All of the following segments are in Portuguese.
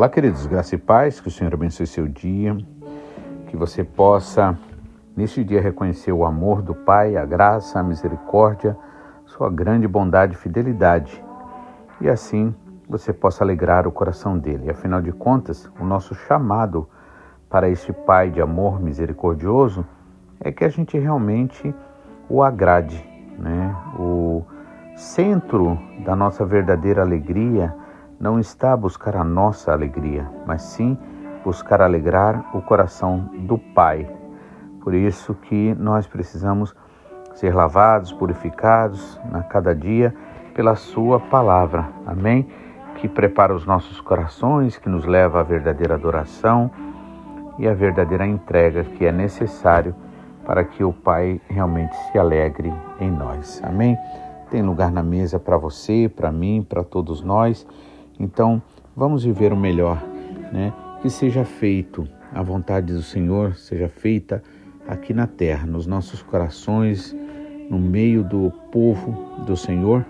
Olá, queridos, graça e paz, que o Senhor abençoe seu dia, que você possa, neste dia, reconhecer o amor do Pai, a graça, a misericórdia, sua grande bondade e fidelidade, e assim você possa alegrar o coração dele. Afinal de contas, o nosso chamado para este Pai de amor misericordioso é que a gente realmente o agrade, né? O centro da nossa verdadeira alegria não está a buscar a nossa alegria, mas sim buscar alegrar o coração do Pai. Por isso que nós precisamos ser lavados, purificados a cada dia pela Sua palavra. Amém? Que prepara os nossos corações, que nos leva à verdadeira adoração e à verdadeira entrega que é necessário para que o Pai realmente se alegre em nós. Amém? Tem lugar na mesa para você, para mim, para todos nós. Então, vamos viver o melhor, né? Que seja feito a vontade do Senhor, seja feita aqui na terra, nos nossos corações, no meio do povo do Senhor,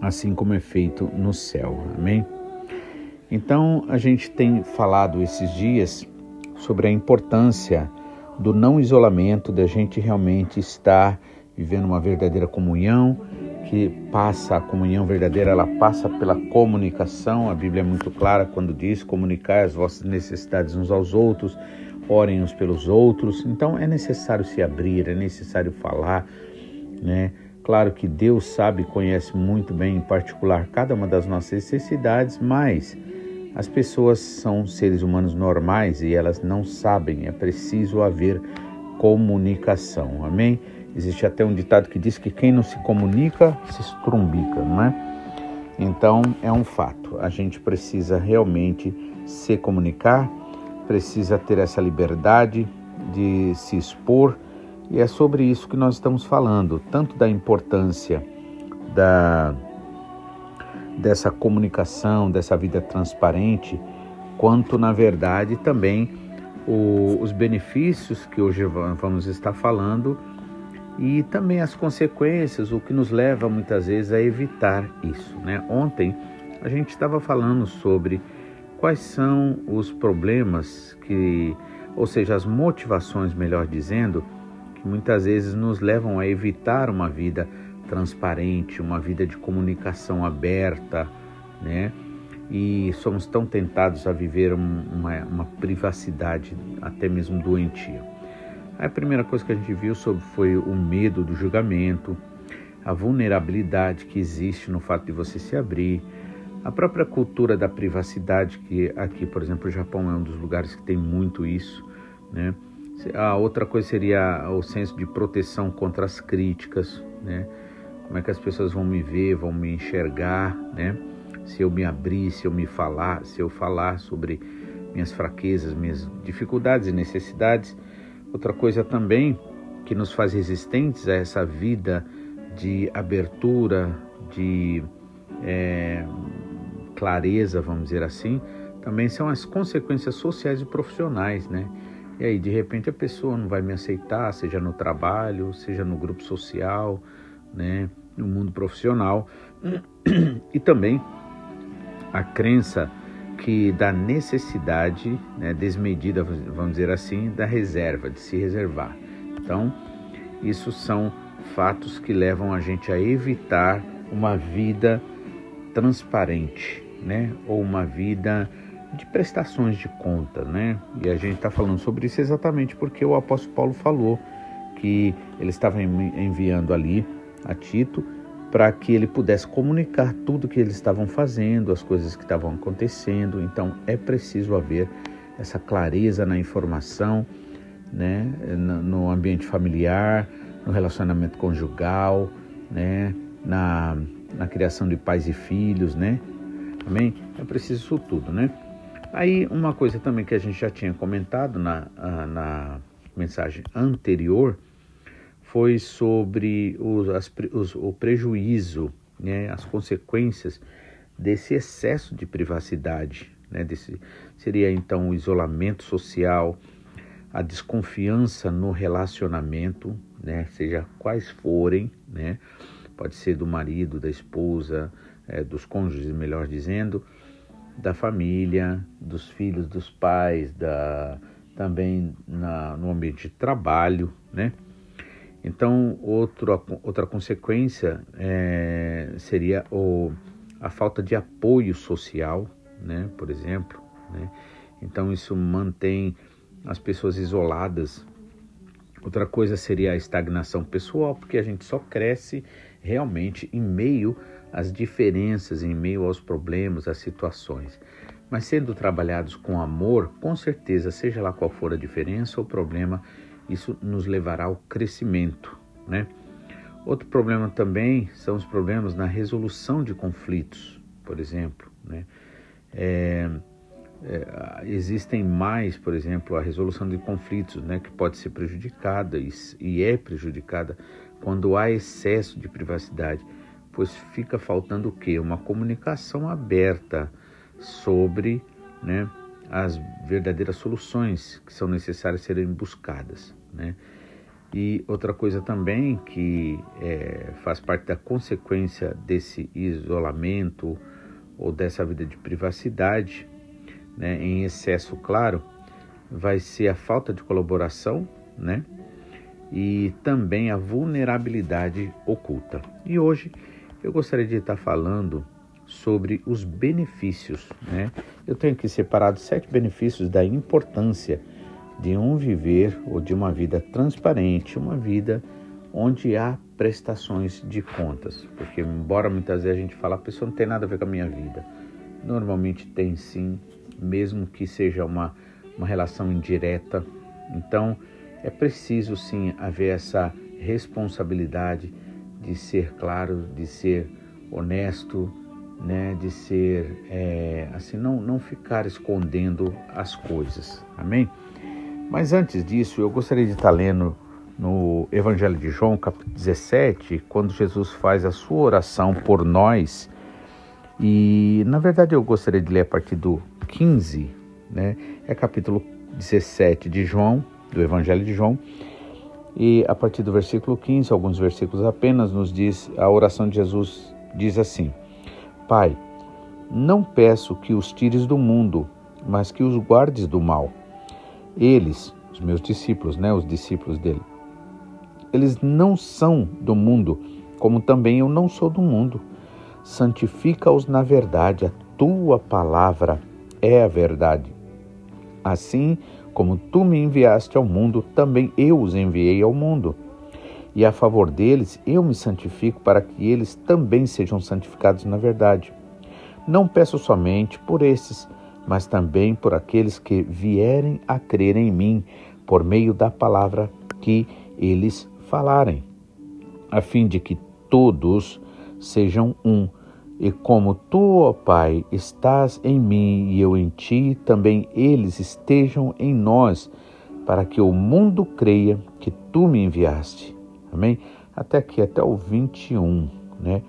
assim como é feito no céu. Amém? Então, a gente tem falado esses dias sobre a importância do não isolamento, da gente realmente estar vivendo uma verdadeira comunhão que passa a comunhão verdadeira, ela passa pela comunicação. A Bíblia é muito clara quando diz: comunicar as vossas necessidades uns aos outros, orem uns pelos outros. Então é necessário se abrir, é necessário falar, né? Claro que Deus sabe, conhece muito bem, em particular, cada uma das nossas necessidades, mas as pessoas são seres humanos normais e elas não sabem, é preciso haver comunicação. Amém? Existe até um ditado que diz que quem não se comunica se estrumbica, não é? Então é um fato. A gente precisa realmente se comunicar, precisa ter essa liberdade de se expor e é sobre isso que nós estamos falando, tanto da importância da dessa comunicação, dessa vida transparente, quanto na verdade também o, os benefícios que hoje vamos estar falando e também as consequências, o que nos leva muitas vezes a evitar isso. Né? Ontem a gente estava falando sobre quais são os problemas que, ou seja, as motivações, melhor dizendo, que muitas vezes nos levam a evitar uma vida transparente, uma vida de comunicação aberta, né? E somos tão tentados a viver uma, uma privacidade até mesmo doentia. A primeira coisa que a gente viu sobre foi o medo do julgamento, a vulnerabilidade que existe no fato de você se abrir, a própria cultura da privacidade, que aqui, por exemplo, o Japão é um dos lugares que tem muito isso, né? A outra coisa seria o senso de proteção contra as críticas, né? Como é que as pessoas vão me ver, vão me enxergar, né? Se eu me abrir, se eu me falar, se eu falar sobre minhas fraquezas, minhas dificuldades e necessidades, Outra coisa também que nos faz resistentes a essa vida de abertura, de é, clareza, vamos dizer assim, também são as consequências sociais e profissionais, né? E aí, de repente, a pessoa não vai me aceitar, seja no trabalho, seja no grupo social, né? No mundo profissional. E também a crença que da necessidade né, desmedida, vamos dizer assim, da reserva, de se reservar. Então, isso são fatos que levam a gente a evitar uma vida transparente, né? Ou uma vida de prestações de conta, né? E a gente está falando sobre isso exatamente porque o apóstolo Paulo falou que ele estava enviando ali a Tito para que ele pudesse comunicar tudo que eles estavam fazendo, as coisas que estavam acontecendo. Então é preciso haver essa clareza na informação, né, no ambiente familiar, no relacionamento conjugal, né, na, na criação de pais e filhos, né? Amém? É preciso isso tudo, né? Aí uma coisa também que a gente já tinha comentado na, na mensagem anterior foi sobre os, as, os, o prejuízo, né, as consequências desse excesso de privacidade, né, desse, seria então o isolamento social, a desconfiança no relacionamento, né, seja quais forem, né, pode ser do marido, da esposa, é, dos cônjuges, melhor dizendo, da família, dos filhos, dos pais, da, também na, no ambiente de trabalho, né? Então, outro, outra consequência é, seria o, a falta de apoio social, né? Por exemplo, né? Então, isso mantém as pessoas isoladas. Outra coisa seria a estagnação pessoal, porque a gente só cresce realmente em meio às diferenças, em meio aos problemas, às situações. Mas sendo trabalhados com amor, com certeza, seja lá qual for a diferença ou problema, isso nos levará ao crescimento, né? Outro problema também são os problemas na resolução de conflitos, por exemplo, né? É, é, existem mais, por exemplo, a resolução de conflitos, né, que pode ser prejudicada e, e é prejudicada quando há excesso de privacidade, pois fica faltando o quê? Uma comunicação aberta sobre né, as verdadeiras soluções que são necessárias serem buscadas. Né? E outra coisa também que é, faz parte da consequência desse isolamento ou dessa vida de privacidade, né, em excesso, claro, vai ser a falta de colaboração, né? E também a vulnerabilidade oculta. E hoje eu gostaria de estar falando sobre os benefícios. Né? Eu tenho aqui separado sete benefícios da importância de um viver ou de uma vida transparente, uma vida onde há prestações de contas. Porque, embora muitas vezes a gente fale, a pessoa não tem nada a ver com a minha vida, normalmente tem sim, mesmo que seja uma, uma relação indireta. Então, é preciso sim haver essa responsabilidade de ser claro, de ser honesto, né, de ser é, assim, não, não ficar escondendo as coisas. Amém? Mas antes disso, eu gostaria de estar lendo no Evangelho de João, capítulo 17, quando Jesus faz a sua oração por nós. E na verdade eu gostaria de ler a partir do 15, né? É capítulo 17 de João, do Evangelho de João. E a partir do versículo 15, alguns versículos apenas, nos diz a oração de Jesus diz assim: Pai, não peço que os tires do mundo, mas que os guardes do mal. Eles, os meus discípulos, né, os discípulos dele, eles não são do mundo, como também eu não sou do mundo. Santifica-os na verdade, a tua palavra é a verdade. Assim como tu me enviaste ao mundo, também eu os enviei ao mundo e a favor deles eu me santifico para que eles também sejam santificados na verdade. Não peço somente por esses, mas também por aqueles que vierem a crer em mim por meio da palavra que eles falarem, a fim de que todos sejam um. E como tu, ó Pai, estás em mim e eu em ti, também eles estejam em nós, para que o mundo creia que tu me enviaste. Amém? Até aqui, até o 21, né?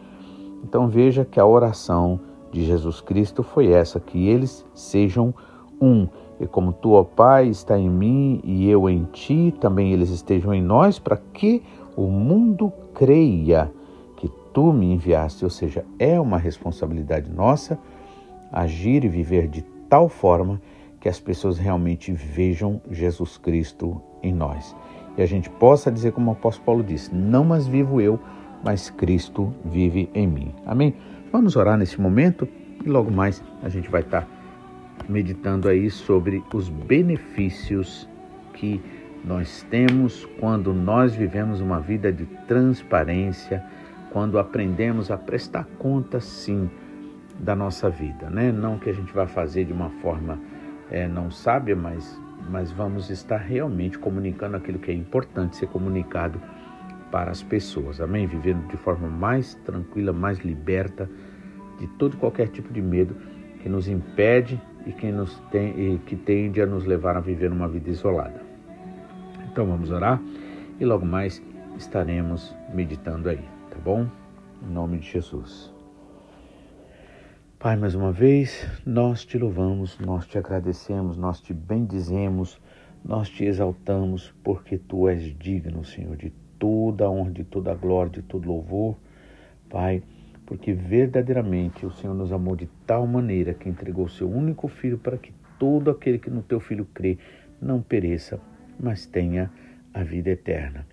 Então veja que a oração de Jesus Cristo foi essa, que eles sejam um. E como tu, ó Pai, está em mim e eu em ti, também eles estejam em nós, para que o mundo creia que tu me enviaste. Ou seja, é uma responsabilidade nossa agir e viver de tal forma que as pessoas realmente vejam Jesus Cristo em nós e a gente possa dizer, como o apóstolo Paulo disse: Não mais vivo eu, mas Cristo vive em mim. Amém? Vamos orar nesse momento e logo mais a gente vai estar meditando aí sobre os benefícios que nós temos quando nós vivemos uma vida de transparência, quando aprendemos a prestar conta, sim, da nossa vida, né? Não que a gente vá fazer de uma forma é, não sábia, mas mas vamos estar realmente comunicando aquilo que é importante ser comunicado para as pessoas. Amém? Vivendo de forma mais tranquila, mais liberta de todo qualquer tipo de medo que nos impede e que, nos tem, e que tende a nos levar a viver uma vida isolada. Então vamos orar e logo mais estaremos meditando aí, tá bom? Em nome de Jesus. Pai, mais uma vez, nós te louvamos, nós te agradecemos, nós te bendizemos, nós te exaltamos, porque tu és digno, Senhor, de toda a honra, de toda a glória, de todo louvor. Pai, porque verdadeiramente o Senhor nos amou de tal maneira que entregou o seu único filho para que todo aquele que no teu filho crê não pereça, mas tenha a vida eterna.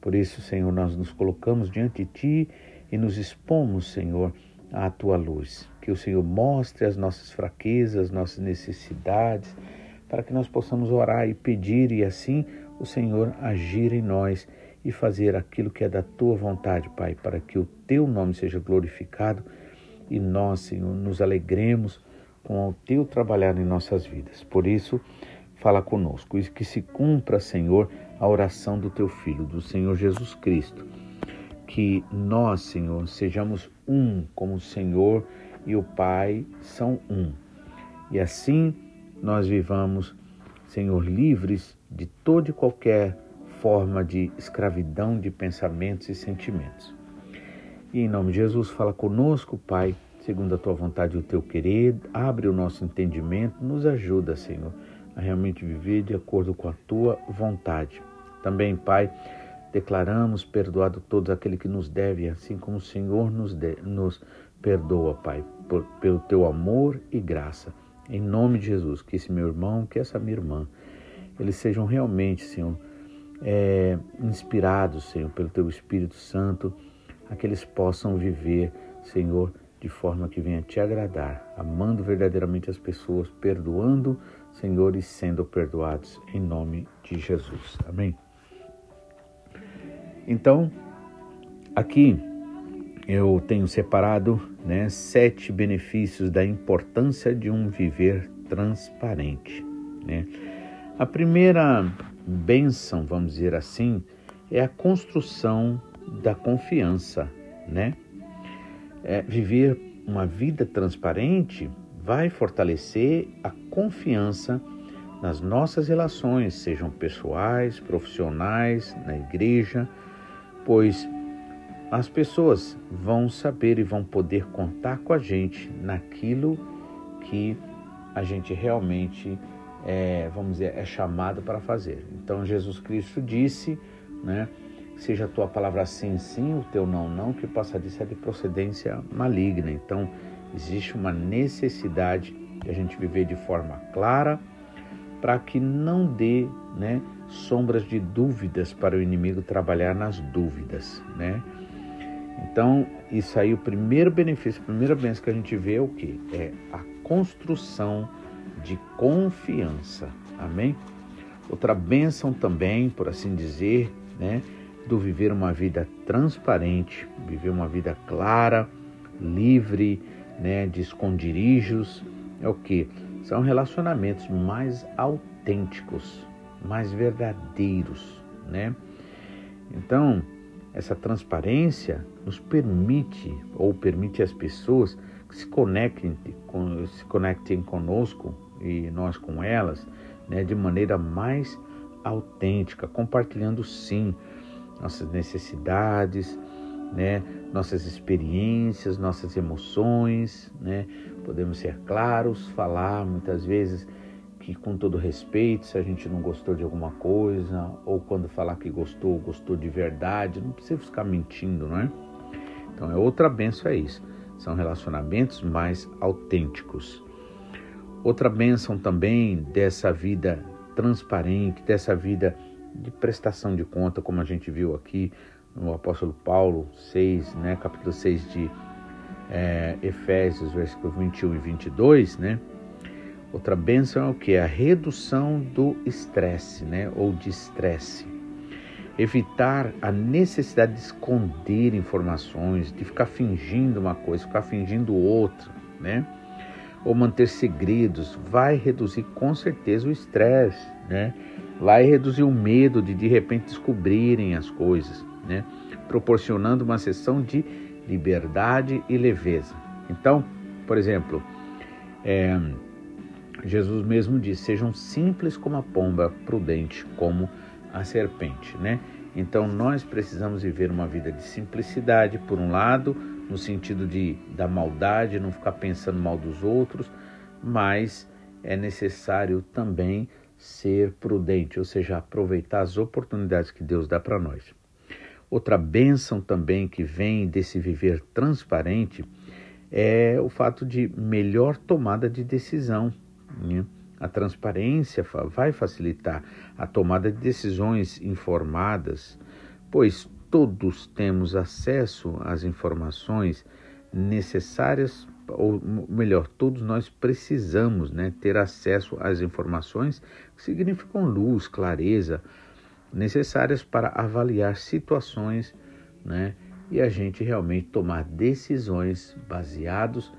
Por isso, Senhor, nós nos colocamos diante de ti e nos expomos, Senhor, à tua luz. Que o Senhor mostre as nossas fraquezas, nossas necessidades, para que nós possamos orar e pedir e assim o Senhor agir em nós e fazer aquilo que é da tua vontade, Pai, para que o teu nome seja glorificado e nós, Senhor, nos alegremos com o teu trabalhar em nossas vidas. Por isso, fala conosco e que se cumpra, Senhor, a oração do teu filho, do Senhor Jesus Cristo. Que nós, Senhor, sejamos um, como o Senhor e o Pai são um. E assim nós vivamos, Senhor, livres de toda e qualquer forma de escravidão de pensamentos e sentimentos. E em nome de Jesus, fala conosco, Pai, segundo a tua vontade e o teu querer, abre o nosso entendimento, nos ajuda, Senhor, a realmente viver de acordo com a tua vontade. Também, Pai, declaramos perdoado todos aquele que nos deve, assim como o Senhor nos, de, nos perdoa, Pai, por, pelo teu amor e graça. Em nome de Jesus, que esse meu irmão, que essa minha irmã, eles sejam realmente, Senhor, é, inspirados, Senhor, pelo Teu Espírito Santo, a que eles possam viver, Senhor, de forma que venha te agradar, amando verdadeiramente as pessoas, perdoando, Senhor, e sendo perdoados, em nome de Jesus. Amém. Então, aqui eu tenho separado né, sete benefícios da importância de um viver transparente. Né? A primeira bênção, vamos dizer assim, é a construção da confiança, né? É, viver uma vida transparente vai fortalecer a confiança nas nossas relações, sejam pessoais, profissionais, na igreja, pois as pessoas vão saber e vão poder contar com a gente naquilo que a gente realmente é, vamos dizer, é chamado para fazer. Então Jesus Cristo disse, né? Seja a tua palavra sim, sim, o teu não, não, que passa disso é de procedência maligna. Então, existe uma necessidade de a gente viver de forma clara para que não dê né, sombras de dúvidas para o inimigo trabalhar nas dúvidas, né? Então, isso aí, o primeiro benefício, a primeira bênção que a gente vê é o que? É a construção de confiança. Amém? Outra bênção também, por assim dizer, né, do viver uma vida transparente, viver uma vida clara, livre, né, de esconderijos, é o que? São relacionamentos mais autênticos, mais verdadeiros, né? Então, essa transparência nos permite ou permite às pessoas que se conectem, se conectem conosco e nós com elas, né, de maneira mais autêntica, compartilhando sim nossas necessidades, né, nossas experiências, nossas emoções, né? Podemos ser claros, falar muitas vezes que com todo respeito, se a gente não gostou de alguma coisa, ou quando falar que gostou, gostou de verdade, não precisa ficar mentindo, não é? Então é outra benção é isso. São relacionamentos mais autênticos. Outra bênção também dessa vida transparente, dessa vida de prestação de conta, como a gente viu aqui no apóstolo Paulo 6, né, capítulo 6 de é, Efésios, versículos 21 e 22, né? Outra bênção é o que? A redução do estresse, né? Ou de estresse. Evitar a necessidade de esconder informações, de ficar fingindo uma coisa, ficar fingindo outra, né? Ou manter segredos, vai reduzir com certeza o estresse, né? Vai reduzir o medo de de repente descobrirem as coisas, né? Proporcionando uma sessão de liberdade e leveza. Então, por exemplo, é, Jesus mesmo disse: sejam simples como a pomba, prudente como a serpente, né? Então nós precisamos viver uma vida de simplicidade, por um lado, no sentido de da maldade, não ficar pensando mal dos outros, mas é necessário também ser prudente, ou seja, aproveitar as oportunidades que Deus dá para nós. Outra bênção também que vem desse viver transparente é o fato de melhor tomada de decisão. Né? A transparência vai facilitar a tomada de decisões informadas, pois todos temos acesso às informações necessárias, ou melhor, todos nós precisamos né, ter acesso às informações que significam luz, clareza, necessárias para avaliar situações né, e a gente realmente tomar decisões baseados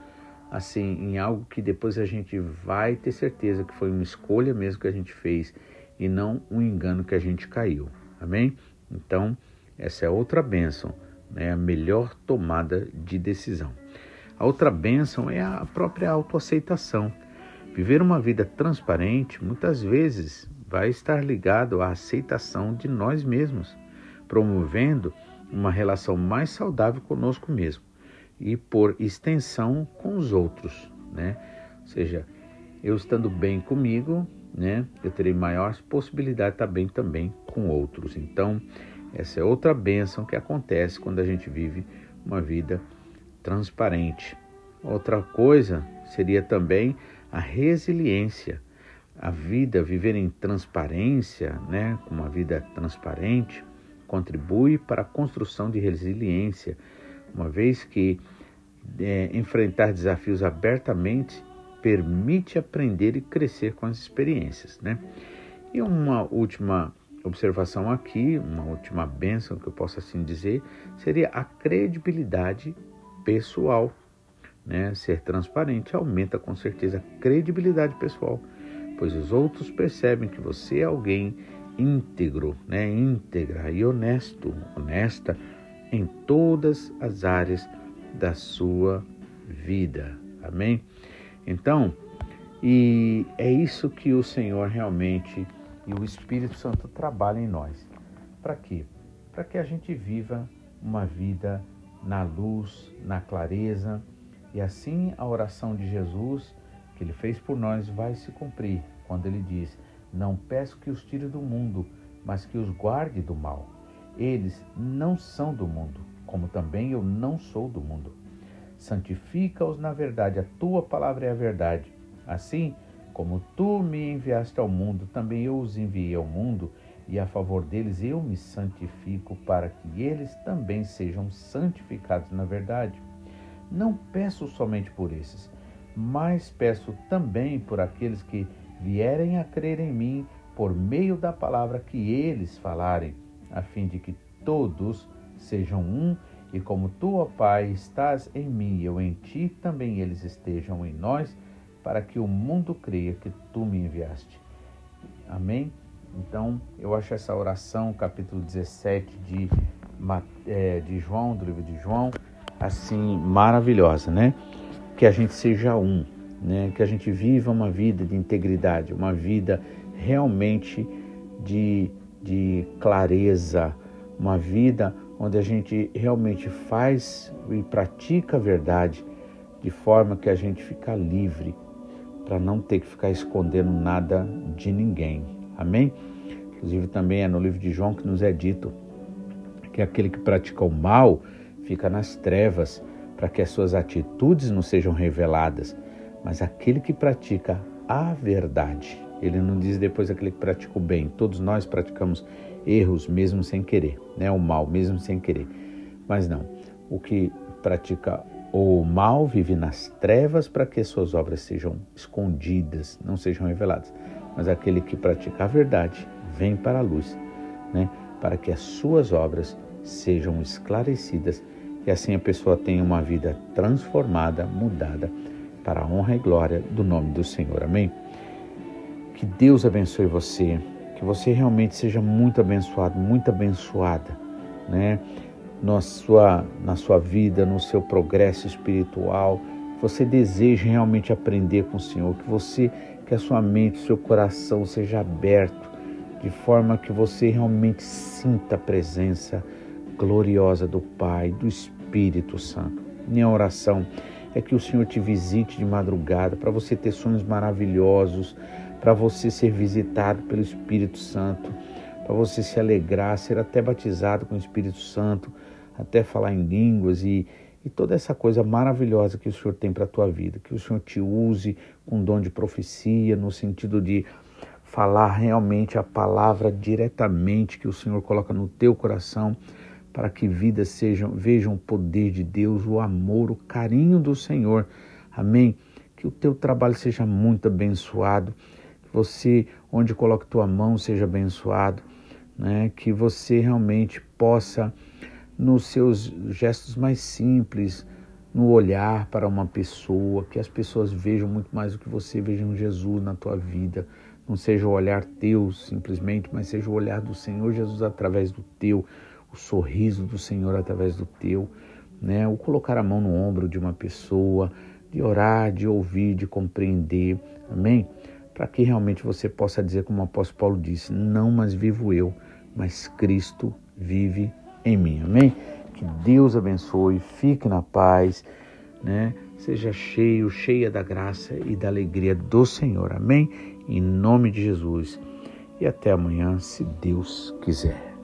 assim em algo que depois a gente vai ter certeza que foi uma escolha mesmo que a gente fez e não um engano que a gente caiu. Amém? Então, essa é outra bênção, né? a melhor tomada de decisão. A outra bênção é a própria autoaceitação. Viver uma vida transparente muitas vezes vai estar ligado à aceitação de nós mesmos, promovendo uma relação mais saudável conosco mesmo e, por extensão, com os outros, né? Ou seja, eu estando bem comigo, né, eu terei maiores possibilidades de estar bem também com outros. Então, essa é outra bênção que acontece quando a gente vive uma vida transparente. Outra coisa seria também a resiliência. A vida, viver em transparência, né, com uma vida transparente, contribui para a construção de resiliência, uma vez que é, enfrentar desafios abertamente permite aprender e crescer com as experiências, né? E uma última observação aqui, uma última bênção que eu posso assim dizer, seria a credibilidade pessoal, né? Ser transparente aumenta com certeza a credibilidade pessoal, pois os outros percebem que você é alguém íntegro, né, íntegra e honesto, honesta em todas as áreas da sua vida. Amém? Então, e é isso que o Senhor realmente e o Espírito Santo trabalham em nós. Para quê? Para que a gente viva uma vida na luz, na clareza, e assim a oração de Jesus que ele fez por nós vai se cumprir quando ele diz: não peço que os tire do mundo, mas que os guarde do mal. Eles não são do mundo, como também eu não sou do mundo. Santifica-os na verdade, a tua palavra é a verdade. Assim, como tu me enviaste ao mundo, também eu os enviei ao mundo, e a favor deles eu me santifico, para que eles também sejam santificados na verdade. Não peço somente por esses, mas peço também por aqueles que vierem a crer em mim por meio da palavra que eles falarem, a fim de que todos sejam um, e como tu, ó Pai, estás em mim e eu em ti, também eles estejam em nós, para que o mundo creia que tu me enviaste. Amém? Então, eu acho essa oração, capítulo 17 de, é, de João, do livro de João, assim, maravilhosa, né? Que a gente seja um né? que a gente viva uma vida de integridade, uma vida realmente de, de clareza, uma vida onde a gente realmente faz e pratica a verdade de forma que a gente fica livre para não ter que ficar escondendo nada de ninguém. Amém? Inclusive também é no livro de João que nos é dito que aquele que pratica o mal fica nas trevas para que as suas atitudes não sejam reveladas mas aquele que pratica a verdade. Ele não diz depois aquele que pratica o bem. Todos nós praticamos erros mesmo sem querer, né? O mal mesmo sem querer. Mas não. O que pratica o mal vive nas trevas para que suas obras sejam escondidas, não sejam reveladas. Mas aquele que pratica a verdade vem para a luz, né? Para que as suas obras sejam esclarecidas e assim a pessoa tenha uma vida transformada, mudada para a honra e glória do nome do Senhor. Amém? Que Deus abençoe você, que você realmente seja muito abençoado, muito abençoada, né? Na sua, na sua vida, no seu progresso espiritual, que você deseje realmente aprender com o Senhor, que você, que a sua mente, seu coração seja aberto, de forma que você realmente sinta a presença gloriosa do Pai, do Espírito Santo. Minha oração é que o Senhor te visite de madrugada, para você ter sonhos maravilhosos, para você ser visitado pelo Espírito Santo, para você se alegrar, ser até batizado com o Espírito Santo, até falar em línguas e, e toda essa coisa maravilhosa que o Senhor tem para a tua vida. Que o Senhor te use com dom de profecia, no sentido de falar realmente a palavra diretamente que o Senhor coloca no teu coração, para que vidas sejam, vejam o poder de Deus, o amor, o carinho do Senhor. Amém? Que o teu trabalho seja muito abençoado, que você, onde coloque tua mão, seja abençoado, né? que você realmente possa, nos seus gestos mais simples, no olhar para uma pessoa, que as pessoas vejam muito mais do que você, vejam Jesus na tua vida. Não seja o olhar teu simplesmente, mas seja o olhar do Senhor Jesus através do teu, o sorriso do Senhor através do teu, né? O colocar a mão no ombro de uma pessoa, de orar, de ouvir, de compreender. Amém? Para que realmente você possa dizer, como o apóstolo Paulo disse: Não mais vivo eu, mas Cristo vive em mim. Amém? Que Deus abençoe, fique na paz, né? Seja cheio, cheia da graça e da alegria do Senhor. Amém? Em nome de Jesus. E até amanhã, se Deus quiser.